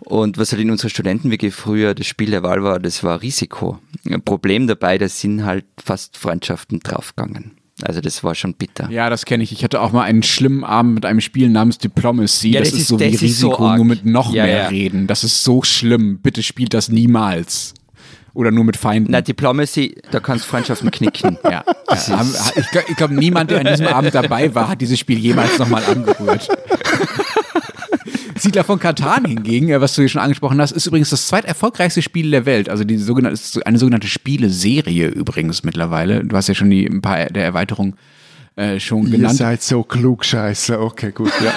Und was halt in unserer Studentenwege früher das Spiel der Wahl war, das war Risiko. Ein Problem dabei, da sind halt fast Freundschaften draufgegangen. Also das war schon bitter. Ja, das kenne ich. Ich hatte auch mal einen schlimmen Abend mit einem Spiel namens Diplomacy. Ja, das, das, ist so wie Risiko, so nur mit noch ja, mehr ja. reden. Das ist so schlimm. Bitte spielt das niemals. Oder nur mit Feinden? Na, Diplomacy, da kannst du Freundschaften knicken. ja. Ich, glaube, niemand, der an diesem Abend dabei war, hat dieses Spiel jemals nochmal angerührt. Siedler von Katan hingegen, äh, was du hier schon angesprochen hast, ist übrigens das zweiterfolgreichste Spiel der Welt. Also die sogenannte, eine sogenannte Spieleserie übrigens mittlerweile. Du hast ja schon die, ein paar der Erweiterungen äh, schon genannt. Ihr seid so klug, scheiße. Okay, gut, ja.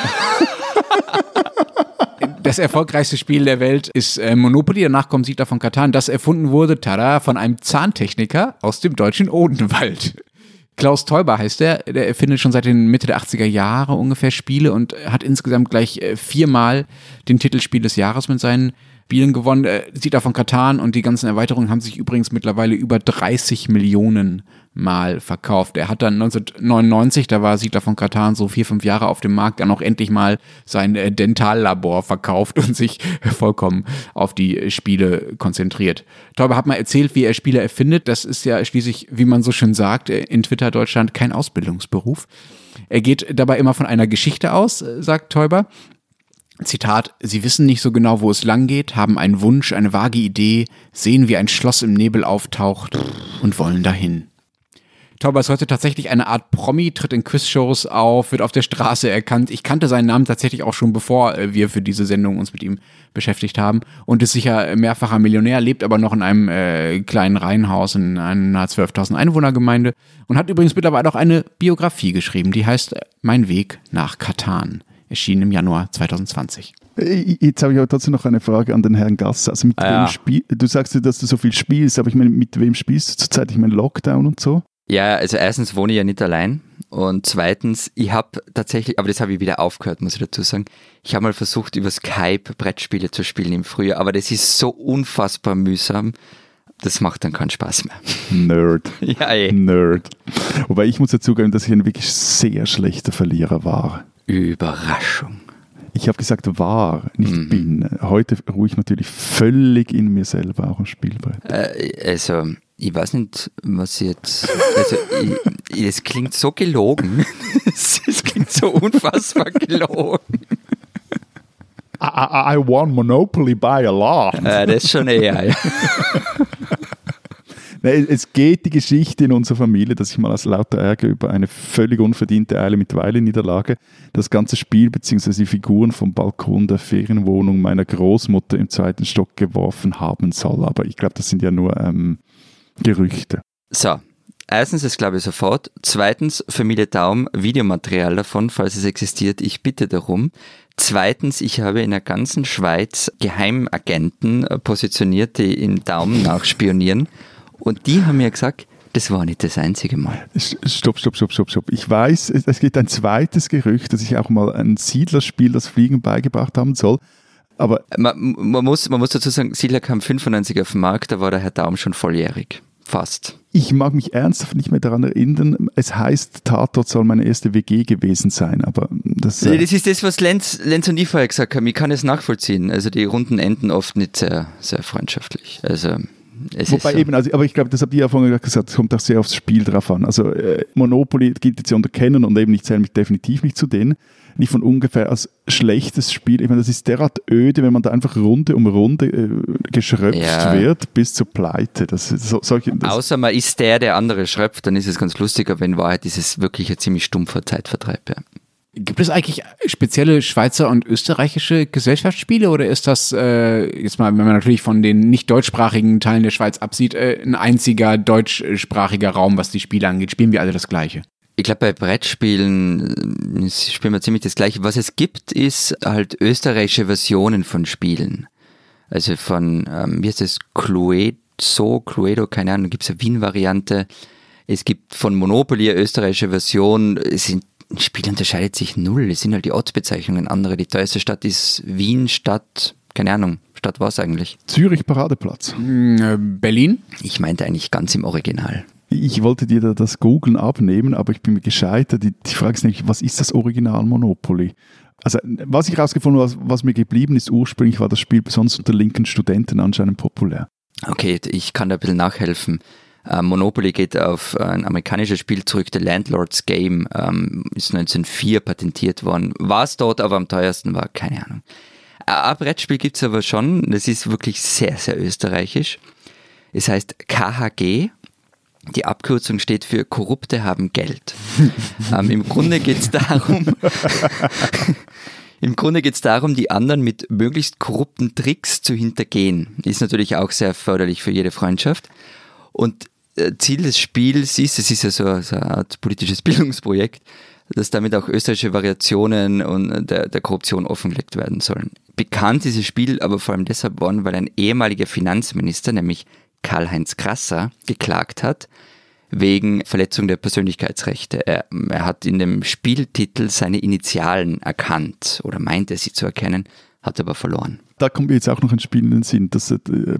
das erfolgreichste Spiel der Welt ist äh, Monopoly, danach kommt Siedler von Katan, das erfunden wurde, tada, von einem Zahntechniker aus dem deutschen Odenwald. Klaus Teuber heißt der, der erfindet schon seit den Mitte der 80er Jahre ungefähr Spiele und hat insgesamt gleich äh, viermal den Titelspiel des Jahres mit seinen Spielen gewonnen. Äh, Siedler von Katan und die ganzen Erweiterungen haben sich übrigens mittlerweile über 30 Millionen Mal verkauft. Er hat dann 1999, da war Siedler von Katan so vier, fünf Jahre auf dem Markt, dann auch endlich mal sein äh, Dentallabor verkauft und sich vollkommen auf die Spiele konzentriert. Tauber hat mal erzählt, wie er Spiele erfindet. Das ist ja schließlich, wie man so schön sagt, äh, in Twitter Deutschland kein Ausbildungsberuf. Er geht dabei immer von einer Geschichte aus, sagt Teuber Zitat, Sie wissen nicht so genau, wo es lang geht, haben einen Wunsch, eine vage Idee, sehen, wie ein Schloss im Nebel auftaucht und wollen dahin. Tauber ist heute tatsächlich eine Art Promi, tritt in Quizshows auf, wird auf der Straße erkannt. Ich kannte seinen Namen tatsächlich auch schon, bevor äh, wir für diese Sendung uns mit ihm beschäftigt haben. Und ist sicher mehrfacher Millionär, lebt aber noch in einem äh, kleinen Reihenhaus in einer 12.000 Einwohnergemeinde und hat übrigens mittlerweile auch eine Biografie geschrieben, die heißt Mein Weg nach Katan. Erschienen im Januar 2020. Äh, jetzt habe ich aber trotzdem noch eine Frage an den Herrn Gasser. Also mit Ah, ja. wem spiel du sagst ja, dass du so viel spielst, aber ich meine, mit wem spielst du zurzeit? Ich meine, Lockdown und so. Ja, also erstens wohne ich ja nicht allein und zweitens, ich habe tatsächlich, aber das habe ich wieder aufgehört, muss ich dazu sagen. Ich habe mal versucht, über Skype Brettspiele zu spielen im Frühjahr, aber das ist so unfassbar mühsam. Das macht dann keinen Spaß mehr. Nerd. Ja, eh. Nerd. Wobei ich muss dazu geben, dass ich ein wirklich sehr schlechter Verlierer war. Überraschung. Ich habe gesagt war, nicht Mhm. bin. Heute ruhe ich natürlich völlig in mir selber auch am Spielbrett. Äh, also, ich weiß nicht, was jetzt. Also, ich, es klingt so gelogen. es, es klingt so unfassbar gelogen. I, I, I won Monopoly by a lot. Äh, das ist schon eher. Ja. Es geht die Geschichte in unserer Familie, dass ich mal aus lauter Ärger über eine völlig unverdiente Eile mit Weile-Niederlage das ganze Spiel bzw. die Figuren vom Balkon der Ferienwohnung meiner Großmutter im zweiten Stock geworfen haben soll. Aber ich glaube, das sind ja nur ähm, Gerüchte. So, erstens, das glaube ich sofort. Zweitens, Familie Daum, Videomaterial davon, falls es existiert, ich bitte darum. Zweitens, ich habe in der ganzen Schweiz Geheimagenten positioniert, die im Daumen nachspionieren. Und die haben mir gesagt, das war nicht das einzige Mal. Stopp, stopp, stopp, stopp, stopp. Ich weiß, es, gibt ein zweites Gerücht, dass ich auch mal ein Siedlerspiel, das Fliegen beigebracht haben soll. Aber Man, man, muss, man muss dazu sagen, Siedler kam 95 auf den Markt, da war der Herr Daum schon volljährig. Fast. ich mag mich ernsthaft nicht mehr daran erinnern. Es heißt, Tatort soll meine erste WG gewesen sein, aber das... Nee, Äh, Das ist das, was Lenz, Lenz und ich vorher gesagt haben. Ich kann es nachvollziehen. Also die Runden enden oft nicht sehr, sehr freundschaftlich. Also es Wobei so. eben, also, aber ich glaube, das habt ihr ja vorhin gesagt, es kommt auch sehr aufs Spiel drauf an. Also äh, Monopoly gilt jetzt ja unter Kennen und eben ich zähle mich definitiv nicht zu denen. Nicht von ungefähr als schlechtes Spiel. Ich meine, das ist derart öde, wenn man da einfach Runde um Runde äh, geschröpft Ja. wird bis zur Pleite. Das, so, solche, das, Außer man ist der, der andere schröpft, dann ist es ganz lustig, aber in Wahrheit ist es wirklich ein ziemlich stumpfer Zeitvertreib. Ja. Gibt es eigentlich spezielle Schweizer und österreichische Gesellschaftsspiele oder ist das äh, jetzt mal, wenn man natürlich von den nicht deutschsprachigen Teilen der Schweiz absieht, äh, ein einziger deutschsprachiger Raum, was die Spiele angeht? Spielen wir alle das Gleiche? Ich glaube, bei Brettspielen äh, spielen wir ziemlich das Gleiche. Was es gibt, ist halt österreichische Versionen von Spielen. Also von, ähm, wie heißt das, Cluedo, Cluedo, keine Ahnung, gibt es eine Wien-Variante. Es gibt von Monopoly eine österreichische Version. Es sind, ein Spiel unterscheidet sich null. Es sind halt die Ortsbezeichnungen andere. Die teuerste Stadt ist Wien, Stadt, keine Ahnung, Stadt was eigentlich? Zürich Paradeplatz. Hm, äh, Berlin? Ich meinte eigentlich ganz im Original. Ich wollte dir da das Googlen abnehmen, aber ich bin mir gescheitert. Die, die Frage ist nämlich, was ist das Original Monopoly? Also, was ich herausgefunden habe, was, was mir geblieben ist, ursprünglich war das Spiel besonders unter linken Studenten anscheinend populär. Okay, ich kann da ein bisschen nachhelfen. Ähm, Monopoly geht auf ein amerikanisches Spiel zurück, The Landlord's Game, ähm, ist 1904 patentiert worden. War es dort aber am teuersten war, keine Ahnung. Ein Brettspiel gibt es aber schon, das ist wirklich sehr, sehr österreichisch. Es heißt KHG. Die Abkürzung steht für Korrupte haben Geld. ähm, Im Grunde geht es darum, im Grunde geht es darum, die anderen mit möglichst korrupten Tricks zu hintergehen. Ist natürlich auch sehr förderlich für jede Freundschaft. Und äh, Ziel des Spiels ist, es ist ja so, eine Art politisches Bildungsprojekt, dass damit auch österreichische Variationen und der, der Korruption offengelegt werden sollen. Bekannt ist das Spiel aber vor allem deshalb worden, weil ein ehemaliger Finanzminister, nämlich Karl-Heinz Krasser, geklagt hat wegen Verletzung der Persönlichkeitsrechte. Er, er hat in dem Spieltitel seine Initialen erkannt oder meinte sie zu erkennen, hat aber verloren. Da kommt mir jetzt auch noch ein Spiel in den Sinn, das äh,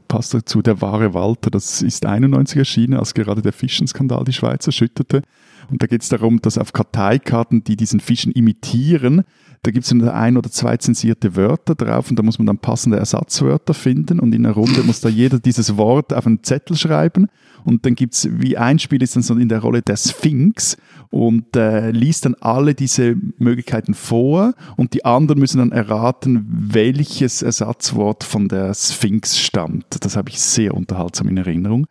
passt dazu, der wahre Walter, das ist 91 erschienen, als gerade der Fischenskandal die Schweiz erschütterte. Und da geht es darum, dass auf Karteikarten, die diesen Fischen imitieren, Da gibt es ein oder zwei zensierte Wörter drauf und da muss man dann passende Ersatzwörter finden und in einer Runde muss da jeder dieses Wort auf einen Zettel schreiben und dann gibt es, wie ein Spiel ist dann so in der Rolle der Sphinx und äh, liest dann alle diese Möglichkeiten vor und die anderen müssen dann erraten, welches Ersatzwort von der Sphinx stammt. Das habe ich sehr unterhaltsam in Erinnerung.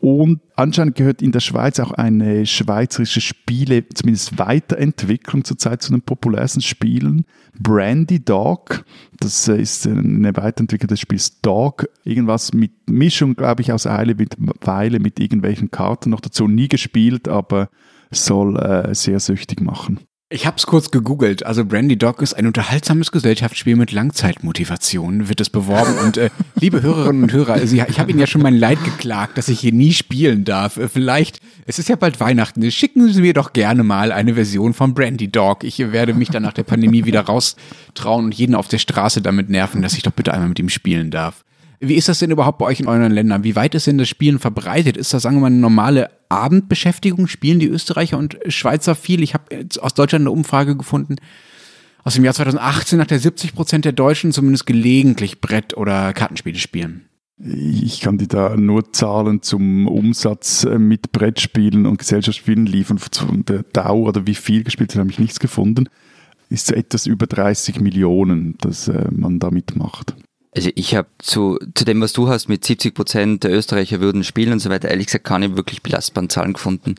Und anscheinend gehört in der Schweiz auch eine schweizerische Spiele, zumindest Weiterentwicklung zurzeit zu den populärsten Spielen. Brandy Dog, das ist eine Weiterentwicklung des Spiels Dog. Irgendwas mit Mischung, glaube ich, aus Eile mit Weile mit irgendwelchen Karten noch dazu. Nie gespielt, aber soll äh, sehr süchtig machen. Ich habe es kurz gegoogelt. Also Brandy Dog ist ein unterhaltsames Gesellschaftsspiel mit Langzeitmotivation, wird es beworben. Und äh, liebe Hörerinnen und Hörer, also ich habe Ihnen ja schon mein Leid geklagt, dass ich hier nie spielen darf. Äh, vielleicht, es ist ja bald Weihnachten, schicken Sie mir doch gerne mal eine Version von Brandy Dog. Ich werde mich dann nach der Pandemie wieder raustrauen und jeden auf der Straße damit nerven, dass ich doch bitte einmal mit ihm spielen darf. Wie ist das denn überhaupt bei euch in euren Ländern? Wie weit ist denn das Spielen verbreitet? Ist das, sagen wir mal, eine normale Abendbeschäftigung? Spielen die Österreicher und Schweizer viel? Ich habe aus Deutschland eine Umfrage gefunden aus dem Jahr 2018, nach der 70 Prozent der Deutschen zumindest gelegentlich Brett- oder Kartenspiele spielen. Ich kann dir da nur Zahlen zum Umsatz äh, mit Brettspielen und Gesellschaftsspielen liefern. Von der Dauer oder wie viel gespielt wird, habe ich nichts gefunden. Ist etwas über 30 Millionen, dass äh, man da mitmacht. Also ich habe zu, zu dem, was du hast, mit 70 Prozent der Österreicher würden spielen und so weiter, ehrlich gesagt keine wirklich belastbaren Zahlen gefunden.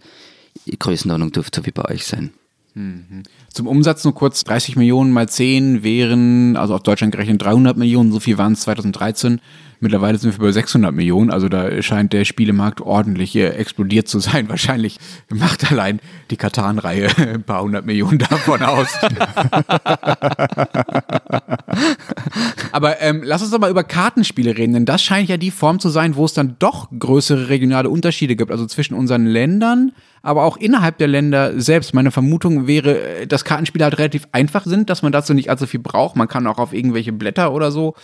Die Größenordnung dürfte so wie bei euch sein. Mhm. Zum Umsatz nur kurz, 30 Millionen mal 10 wären, also auf Deutschland gerechnet 300 Millionen, so viel waren es 2013. Mittlerweile sind wir bei 600 Millionen, also da scheint der Spielemarkt ordentlich explodiert zu sein. Wahrscheinlich macht allein die Katan-Reihe ein paar hundert Millionen davon aus. Aber ähm, lass uns doch mal über Kartenspiele reden, denn das scheint ja die Form zu sein, wo es dann doch größere regionale Unterschiede gibt, also zwischen unseren Ländern, aber auch innerhalb der Länder selbst. Meine Vermutung wäre, dass Kartenspiele halt relativ einfach sind, dass man dazu nicht allzu viel braucht. Man kann auch auf irgendwelche Blätter oder so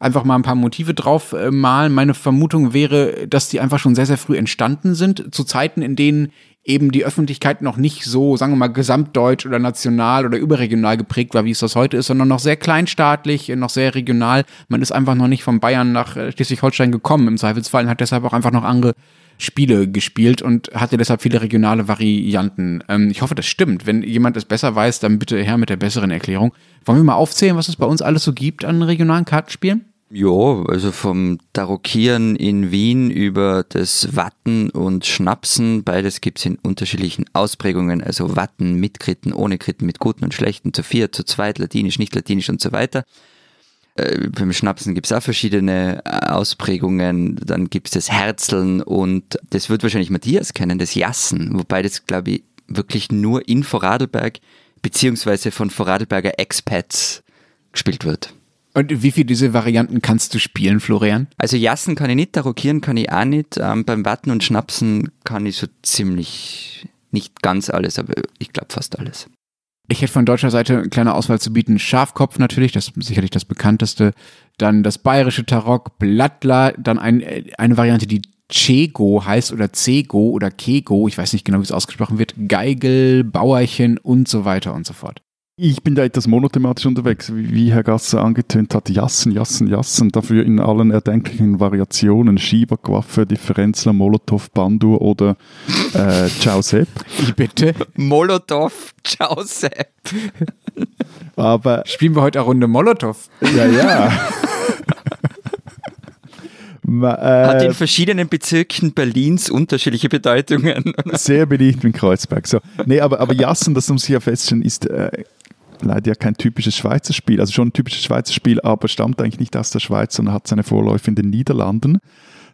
einfach mal ein paar Motive drauf äh, malen. Meine Vermutung wäre, dass die einfach schon sehr, sehr früh entstanden sind, zu Zeiten, in denen eben die Öffentlichkeit noch nicht so, sagen wir mal, gesamtdeutsch oder national oder überregional geprägt war, wie es das heute ist, sondern noch sehr kleinstaatlich, noch sehr regional. Man ist einfach noch nicht von Bayern nach äh, Schleswig-Holstein gekommen im Zweifelsfall hat deshalb auch einfach noch andere Spiele gespielt und hatte deshalb viele regionale Varianten. Ähm, ich hoffe, das stimmt. Wenn jemand es besser weiß, dann bitte her mit der besseren Erklärung. Wollen wir mal aufzählen, was es bei uns alles so gibt an regionalen Kartenspielen? Ja, also vom Tarokieren in Wien über das Watten und Schnapsen, beides gibt es in unterschiedlichen Ausprägungen, also Watten mit Kritten, ohne Kritten, mit guten und schlechten, zu vier, zu zweit, latinisch, nicht latinisch und so weiter. Äh, beim Schnapsen gibt es auch verschiedene äh, Ausprägungen. Dann gibt es das Herzeln und das wird wahrscheinlich Matthias kennen, das Jassen, wobei das, glaube ich, wirklich nur in Vorarlberg beziehungsweise von Vorarlberger Expats gespielt wird. Und wie viele diese Varianten kannst du spielen, Florian? Also Jassen kann ich nicht, Tarokieren kann ich auch nicht. Ähm, beim Watten und Schnapsen kann ich so ziemlich, nicht ganz alles, aber ich glaube fast alles. Ich hätte von deutscher Seite eine kleine Auswahl zu bieten. Schafkopf natürlich, das ist sicherlich das bekannteste. Dann das bayerische Tarok, Blattler, dann ein, eine Variante, die Chego heißt oder Cego oder Kego, ich weiß nicht genau, wie es ausgesprochen wird, Geigel, Bauerchen und so weiter und so fort. Ich bin da etwas monothematisch unterwegs, wie Herr Gasser angetönt hat. Jassen, Jassen, Jassen. Dafür in allen erdenklichen Variationen. Schieber, Quaffe, Differenzler, Molotow, Bandur oder äh, Ciao Sepp. Wie bitte? Molotow, Ciao Sepp. Aber Spielen wir heute eine Runde Molotow? Ja, ja. Äh, Hat in verschiedenen Bezirken Berlins unterschiedliche Bedeutungen. Sehr beliebt in Kreuzberg. So. Nee, aber, aber Jassen, das muss ich ja feststellen, ist äh, leider ja kein typisches Schweizer Spiel. Also schon ein typisches Schweizer Spiel, aber stammt eigentlich nicht aus der Schweiz, sondern hat seine Vorläufe in den Niederlanden.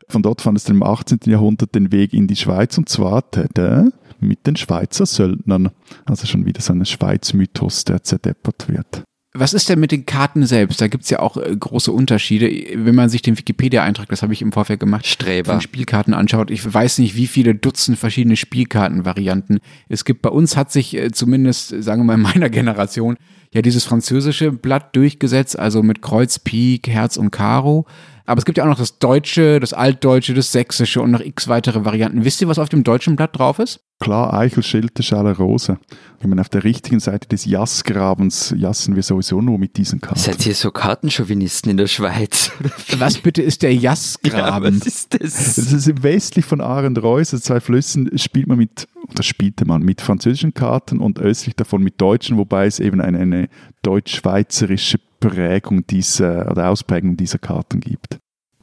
Von dort fand es im 18. Jahrhundert den Weg in die Schweiz und zwar tada, mit den Schweizer Söldnern. Also schon wieder so ein Schweiz-Mythos, der zerdeppert wird. Was ist denn mit den Karten selbst? Da gibt es ja auch äh, große Unterschiede. Wenn man sich den Wikipedia-Eintrag, das habe ich im Vorfeld gemacht, Streber. von Spielkarten anschaut, ich weiß nicht, wie viele Dutzend verschiedene Spielkartenvarianten es gibt. Bei uns hat sich äh, zumindest, sagen wir mal, in meiner Generation ja dieses französische Blatt durchgesetzt, also mit Kreuz, Pik, Herz und Karo. Aber es gibt ja auch noch das Deutsche, das Altdeutsche, das Sächsische und noch x weitere Varianten. Wisst ihr, was auf dem deutschen Blatt drauf ist? klar Eichel, Schale, Rose. Ich meine, auf der richtigen Seite des Jassgrabens jassen wir sowieso nur mit diesen Karten. Seid ihr so Kartenchauvinisten in der Schweiz? Was bitte ist der Jassgraben? Ja, was ist das? Das ist westlich von Arendt-Reuss, also zwei Flüssen, spielt man mit, oder spielte man mit französischen Karten und östlich davon mit deutschen, wobei es eben eine, eine deutsch-schweizerische Prägung dieser, oder Ausprägung dieser Karten gibt.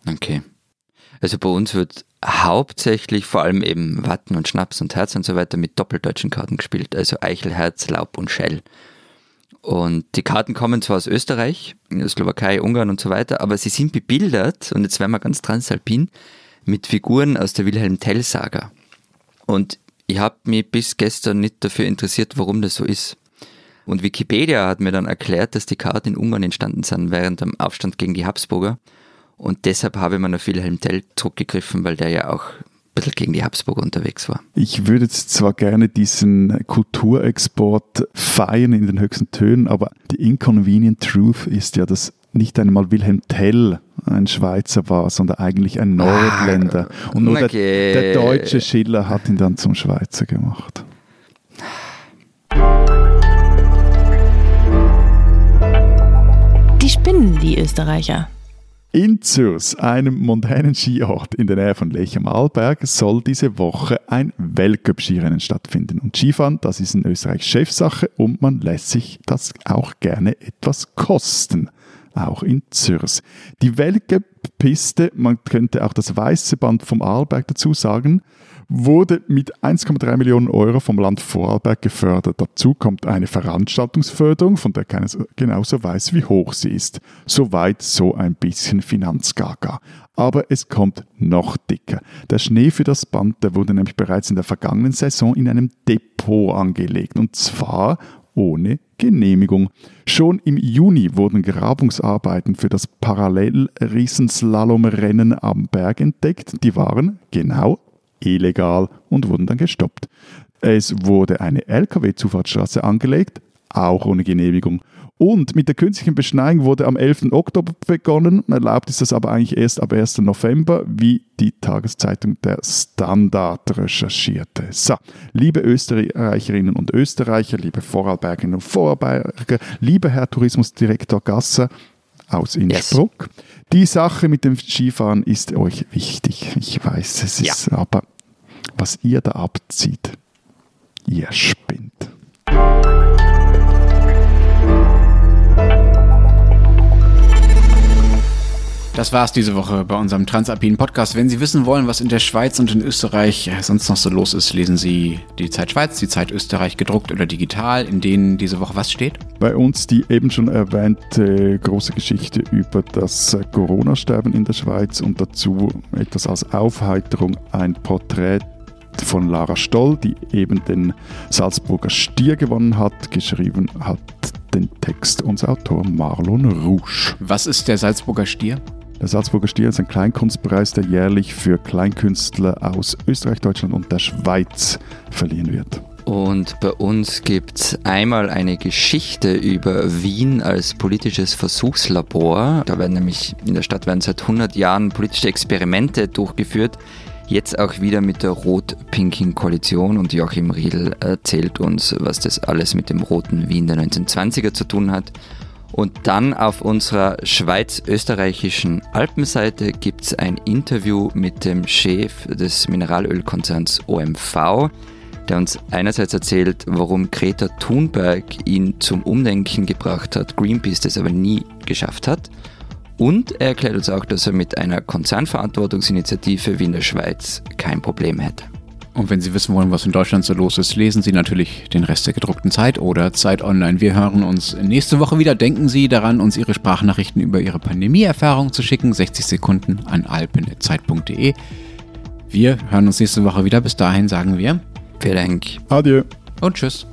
Okay. Also bei uns wird hauptsächlich vor allem eben Watten und Schnaps und Herz und so weiter mit doppeldeutschen Karten gespielt, also Eichel, Herz, Laub und Schell. Und die Karten kommen zwar aus Österreich, Slowakei, Ungarn und so weiter, aber sie sind bebildert, und jetzt werden wir ganz transalpin, mit Figuren aus der Wilhelm Tell-Saga. Und ich habe mich bis gestern nicht dafür interessiert, warum das so ist. Und Wikipedia hat mir dann erklärt, dass die Karten in Ungarn entstanden sind während dem Aufstand gegen die Habsburger. Und deshalb habe ich mir auf Wilhelm Tell zurückgegriffen, weil der ja auch ein bisschen gegen die Habsburger unterwegs war. Ich würde jetzt zwar gerne diesen Kulturexport feiern in den höchsten Tönen, aber die inconvenient truth ist ja, dass nicht einmal Wilhelm Tell ein Schweizer war, sondern eigentlich ein Nordländer. Und nur der, okay. der deutsche Schiller hat ihn dann zum Schweizer gemacht. Spinnen, die Österreicher. In Zürs, einem mondänen Skiort in der Nähe von Lech am Arlberg, soll diese Woche ein Weltcup-Skirennen stattfinden. Und Skifahren, das ist in Österreich Chefsache und man lässt sich das auch gerne etwas kosten. Auch in Zürs. Die Weltcup-Piste, man könnte auch das weiße Band vom Arlberg dazu sagen, wurde mit 1,3 Millionen Euro vom Land Vorarlberg gefördert. Dazu kommt eine Veranstaltungsförderung, von der keiner genauso weiß, wie hoch sie ist. Soweit so ein bisschen Finanzgaga. Aber es kommt noch dicker. Der Schnee für das Band, der wurde nämlich bereits in der vergangenen Saison in einem Depot angelegt. Und zwar ohne Genehmigung. Schon im Juni wurden Grabungsarbeiten für das Parallel-Riesenslalom-Rennen am Berg entdeckt. Die waren genau illegal und wurden dann gestoppt. Es wurde eine Lkw-Zufahrtsstraße angelegt, auch ohne Genehmigung. Und mit der künstlichen Beschneiung wurde am 11. Oktober begonnen. Erlaubt ist das aber eigentlich erst ab 1. November, wie die Tageszeitung Der Standard recherchierte. So, liebe Österreicherinnen und Österreicher, liebe Vorarlbergerinnen und Vorarlberger, lieber Herr Tourismusdirektor Gasser, aus Innsbruck. Yes. Die Sache mit dem Skifahren ist euch wichtig. Ich weiß, es ist, ja. aber was ihr da abzieht, ihr spinnt. Das war's diese Woche bei unserem Transalpinen Podcast. Wenn Sie wissen wollen, was in der Schweiz und in Österreich sonst noch so los ist, lesen Sie die Zeit Schweiz, die Zeit Österreich gedruckt oder digital, in denen diese Woche was steht? Bei uns die eben schon erwähnte große Geschichte über das Corona-Sterben in der Schweiz und dazu etwas als Aufheiterung ein Porträt von Lara Stoll, die eben den Salzburger Stier gewonnen hat. Geschrieben hat den Text unser Autor Marlon Rouge. Was ist der Salzburger Stier? Der Salzburger Stier ist ein Kleinkunstpreis, der jährlich für Kleinkünstler aus Österreich, Deutschland und der Schweiz verliehen wird. Und bei uns gibt es einmal eine Geschichte über Wien als politisches Versuchslabor. Da werden nämlich in der Stadt werden seit 100 Jahren politische Experimente durchgeführt. Jetzt auch wieder mit der rot-pinken Koalition und Joachim Riedl erzählt uns, was das alles mit dem roten Wien der 1920er zu tun hat. Und dann auf unserer schweiz-österreichischen Alpenseite gibt es ein Interview mit dem Chef des Mineralölkonzerns OMV, der uns einerseits erzählt, warum Greta Thunberg ihn zum Umdenken gebracht hat, Greenpeace das aber nie geschafft hat. Und er erklärt uns auch, dass er mit einer Konzernverantwortungsinitiative wie in der Schweiz kein Problem hätte. Und wenn Sie wissen wollen, was in Deutschland so los ist, lesen Sie natürlich den Rest der gedruckten Zeit oder Zeit Online. Wir hören uns nächste Woche wieder. Denken Sie daran, uns Ihre Sprachnachrichten über Ihre Pandemieerfahrung zu schicken. 60 Sekunden an alpen.zeit.de. Wir hören uns nächste Woche wieder. Bis dahin sagen wir. Vielen Dank. Adieu. Und tschüss.